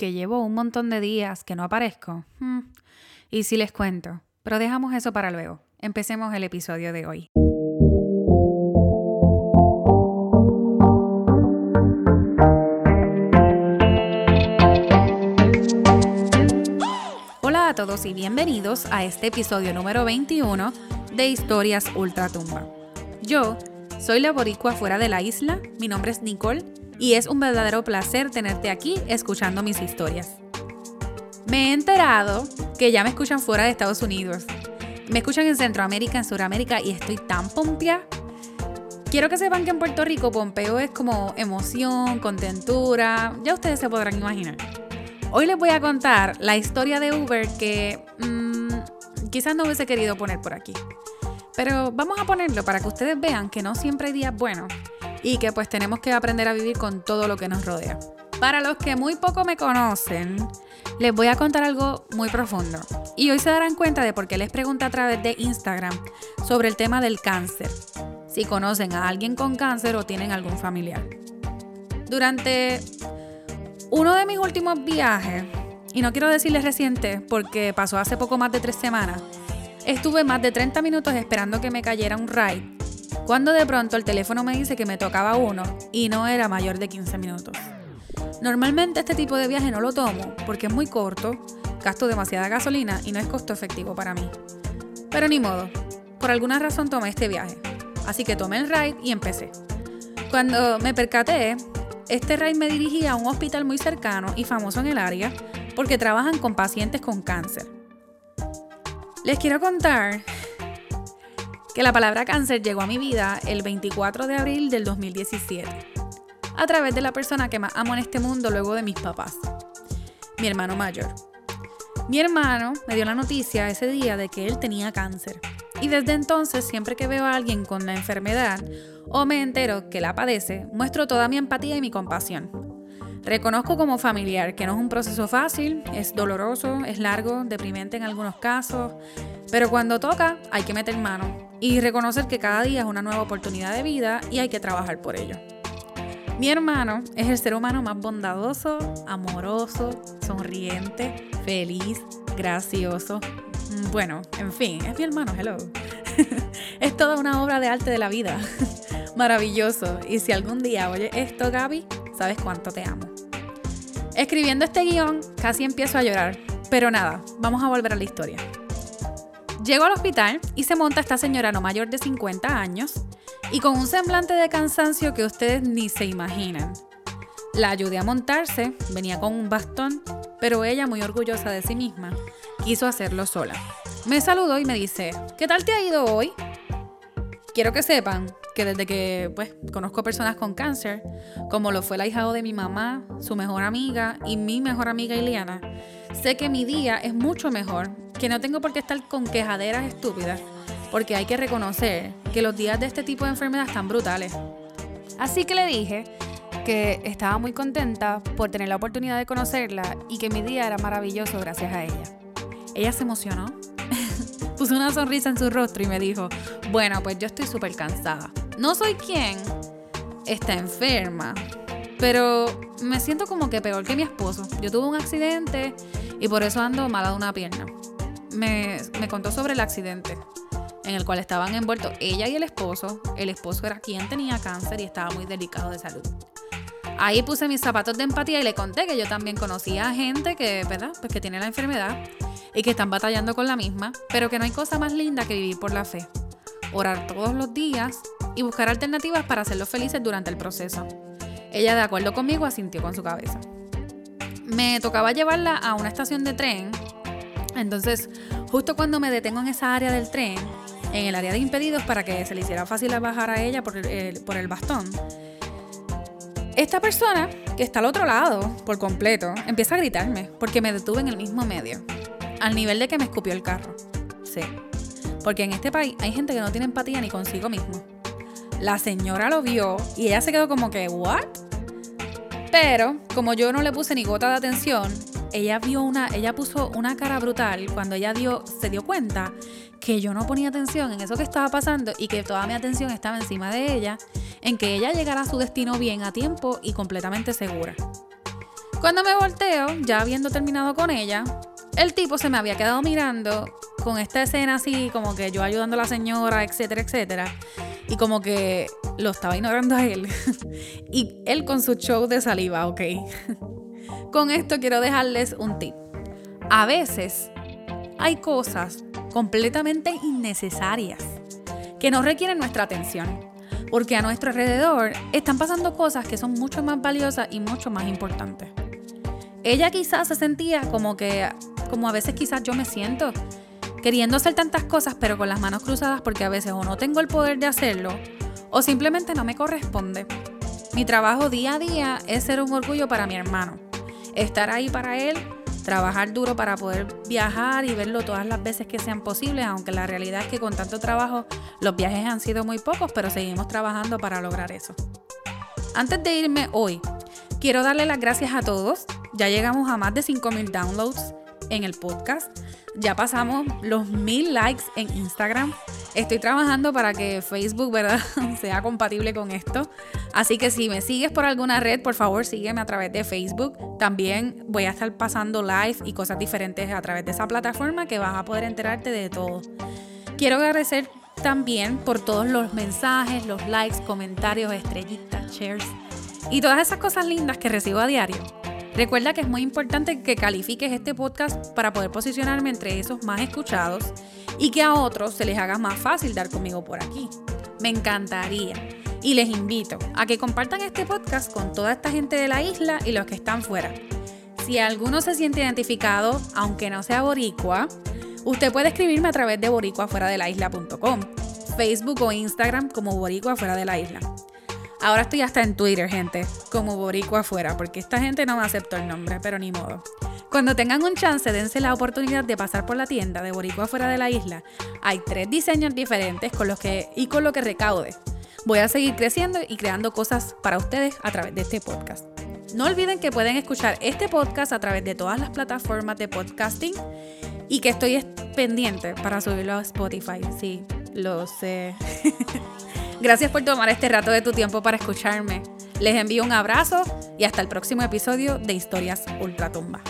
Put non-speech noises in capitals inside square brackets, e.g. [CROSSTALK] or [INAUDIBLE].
que llevo un montón de días que no aparezco. Hmm. Y si les cuento, pero dejamos eso para luego. Empecemos el episodio de hoy. Hola a todos y bienvenidos a este episodio número 21 de Historias Ultratumba. Yo soy la boricua fuera de la isla, mi nombre es Nicole y es un verdadero placer tenerte aquí escuchando mis historias. Me he enterado que ya me escuchan fuera de Estados Unidos. Me escuchan en Centroamérica, en Sudamérica y estoy tan pompia. Quiero que sepan que en Puerto Rico Pompeo es como emoción, contentura, ya ustedes se podrán imaginar. Hoy les voy a contar la historia de Uber que mmm, quizás no hubiese querido poner por aquí. Pero vamos a ponerlo para que ustedes vean que no siempre hay días buenos y que pues tenemos que aprender a vivir con todo lo que nos rodea. Para los que muy poco me conocen, les voy a contar algo muy profundo. Y hoy se darán cuenta de por qué les pregunto a través de Instagram sobre el tema del cáncer. Si conocen a alguien con cáncer o tienen algún familiar. Durante uno de mis últimos viajes, y no quiero decirles reciente porque pasó hace poco más de tres semanas, estuve más de 30 minutos esperando que me cayera un ride cuando de pronto el teléfono me dice que me tocaba uno y no era mayor de 15 minutos. Normalmente este tipo de viaje no lo tomo porque es muy corto, gasto demasiada gasolina y no es costo efectivo para mí. Pero ni modo, por alguna razón tomé este viaje, así que tomé el ride y empecé. Cuando me percaté, este ride me dirigía a un hospital muy cercano y famoso en el área porque trabajan con pacientes con cáncer. Les quiero contar que la palabra cáncer llegó a mi vida el 24 de abril del 2017, a través de la persona que más amo en este mundo luego de mis papás, mi hermano mayor. Mi hermano me dio la noticia ese día de que él tenía cáncer. Y desde entonces, siempre que veo a alguien con la enfermedad o me entero que la padece, muestro toda mi empatía y mi compasión. Reconozco como familiar que no es un proceso fácil, es doloroso, es largo, deprimente en algunos casos, pero cuando toca hay que meter mano y reconocer que cada día es una nueva oportunidad de vida y hay que trabajar por ello. Mi hermano es el ser humano más bondadoso, amoroso, sonriente, feliz, gracioso. Mm, bueno, en fin, es mi hermano, hello. [LAUGHS] es toda una obra de arte de la vida. [LAUGHS] Maravilloso. Y si algún día oye esto, Gaby, sabes cuánto te amo. Escribiendo este guion, casi empiezo a llorar. Pero nada, vamos a volver a la historia. Llego al hospital y se monta esta señora no mayor de 50 años y con un semblante de cansancio que ustedes ni se imaginan. La ayudé a montarse, venía con un bastón, pero ella, muy orgullosa de sí misma, quiso hacerlo sola. Me saludó y me dice, ¿qué tal te ha ido hoy? Quiero que sepan que desde que pues, conozco personas con cáncer, como lo fue el ahijado de mi mamá, su mejor amiga y mi mejor amiga Iliana, sé que mi día es mucho mejor que no tengo por qué estar con quejaderas estúpidas, porque hay que reconocer que los días de este tipo de enfermedad están brutales. Así que le dije que estaba muy contenta por tener la oportunidad de conocerla y que mi día era maravilloso gracias a ella. Ella se emocionó, [LAUGHS] puso una sonrisa en su rostro y me dijo, bueno, pues yo estoy súper cansada. No soy quien está enferma, pero me siento como que peor que mi esposo. Yo tuve un accidente y por eso ando mala de una pierna me, contó sobre el accidente en el cual estaban envueltos ella y el esposo. El esposo era quien tenía cáncer y estaba muy delicado de salud. Ahí puse mis zapatos de empatía y le conté que yo también conocía a gente que, ¿verdad? Pues que tiene la enfermedad y que están batallando con la misma, pero que no hay cosa más linda que vivir por la fe. Orar todos los días y buscar alternativas para hacerlos felices durante el proceso. Ella, de acuerdo conmigo, asintió con su cabeza. Me tocaba llevarla a una estación de tren entonces, justo cuando me detengo en esa área del tren, en el área de impedidos, para que se le hiciera fácil bajar a ella por el, bastón, esta persona que está al otro lado, por completo, empieza a gritarme porque me detuve en el mismo medio, al nivel de que me escupió el carro. Sí, porque en este país hay gente que no tiene empatía ni consigo mismo. La señora lo vio y ella se quedó como que, ¿what? Pero, como yo no le puse ni gota de atención, ella vio una, ella puso una cara brutal cuando ella dio, se dio cuenta que yo no ponía atención en eso que estaba pasando y que toda mi atención estaba encima de ella, en que ella llegara a su destino bien a tiempo y completamente segura. Cuando me volteo, ya habiendo terminado con ella, el tipo se me había quedado mirando con esta escena así, como que yo ayudando a la señora, etcétera, etcétera. Y como que lo estaba ignorando a él. [LAUGHS] y él con su show de saliva, ok. [LAUGHS] con esto quiero dejarles un tip. A veces hay cosas completamente innecesarias que no requieren nuestra atención. Porque a nuestro alrededor están pasando cosas que son mucho más valiosas y mucho más importantes. Ella quizás se sentía como que, como a veces quizás yo me siento, queriendo hacer tantas cosas pero con las manos cruzadas porque a veces o no tengo el poder de hacerlo o simplemente no me corresponde. Mi trabajo día a día es ser un orgullo para mi hermano, estar ahí para él, trabajar duro para poder viajar y verlo todas las veces que sean posibles, aunque la realidad es que con tanto trabajo los viajes han sido muy pocos, pero seguimos trabajando para lograr eso. Antes de irme hoy, quiero darle las gracias a todos. Ya llegamos a más de 5.000 downloads en el podcast. Ya pasamos los mil likes en Instagram. Estoy trabajando para que Facebook, ¿verdad?, [LAUGHS] sea compatible con esto. Así que si me sigues por alguna red, por favor sígueme a través de Facebook. También voy a estar pasando live y cosas diferentes a través de esa plataforma que vas a poder enterarte de todo. Quiero agradecer también por todos los mensajes, los likes, comentarios, estrellitas, shares y todas esas cosas lindas que recibo a diario. Recuerda que es muy importante que califiques este podcast para poder posicionarme entre esos más escuchados y que a otros se les haga más fácil dar conmigo por aquí. Me encantaría. Y les invito a que compartan este podcast con toda esta gente de la isla y los que están fuera. Si alguno se siente identificado, aunque no sea boricua, usted puede escribirme a través de boricuafuera-de-la-isla.com, Facebook o Instagram como boricua fuera de la isla. Ahora estoy hasta en Twitter, gente, como Boricua afuera, porque esta gente no me aceptó el nombre, pero ni modo. Cuando tengan un chance, dense la oportunidad de pasar por la tienda de Boricua afuera de la isla. Hay tres diseños diferentes con los que, y con lo que recaude. Voy a seguir creciendo y creando cosas para ustedes a través de este podcast. No olviden que pueden escuchar este podcast a través de todas las plataformas de podcasting y que estoy pendiente para subirlo a Spotify. Sí, lo sé. [LAUGHS] Gracias por tomar este rato de tu tiempo para escucharme. Les envío un abrazo y hasta el próximo episodio de Historias Ultratumba.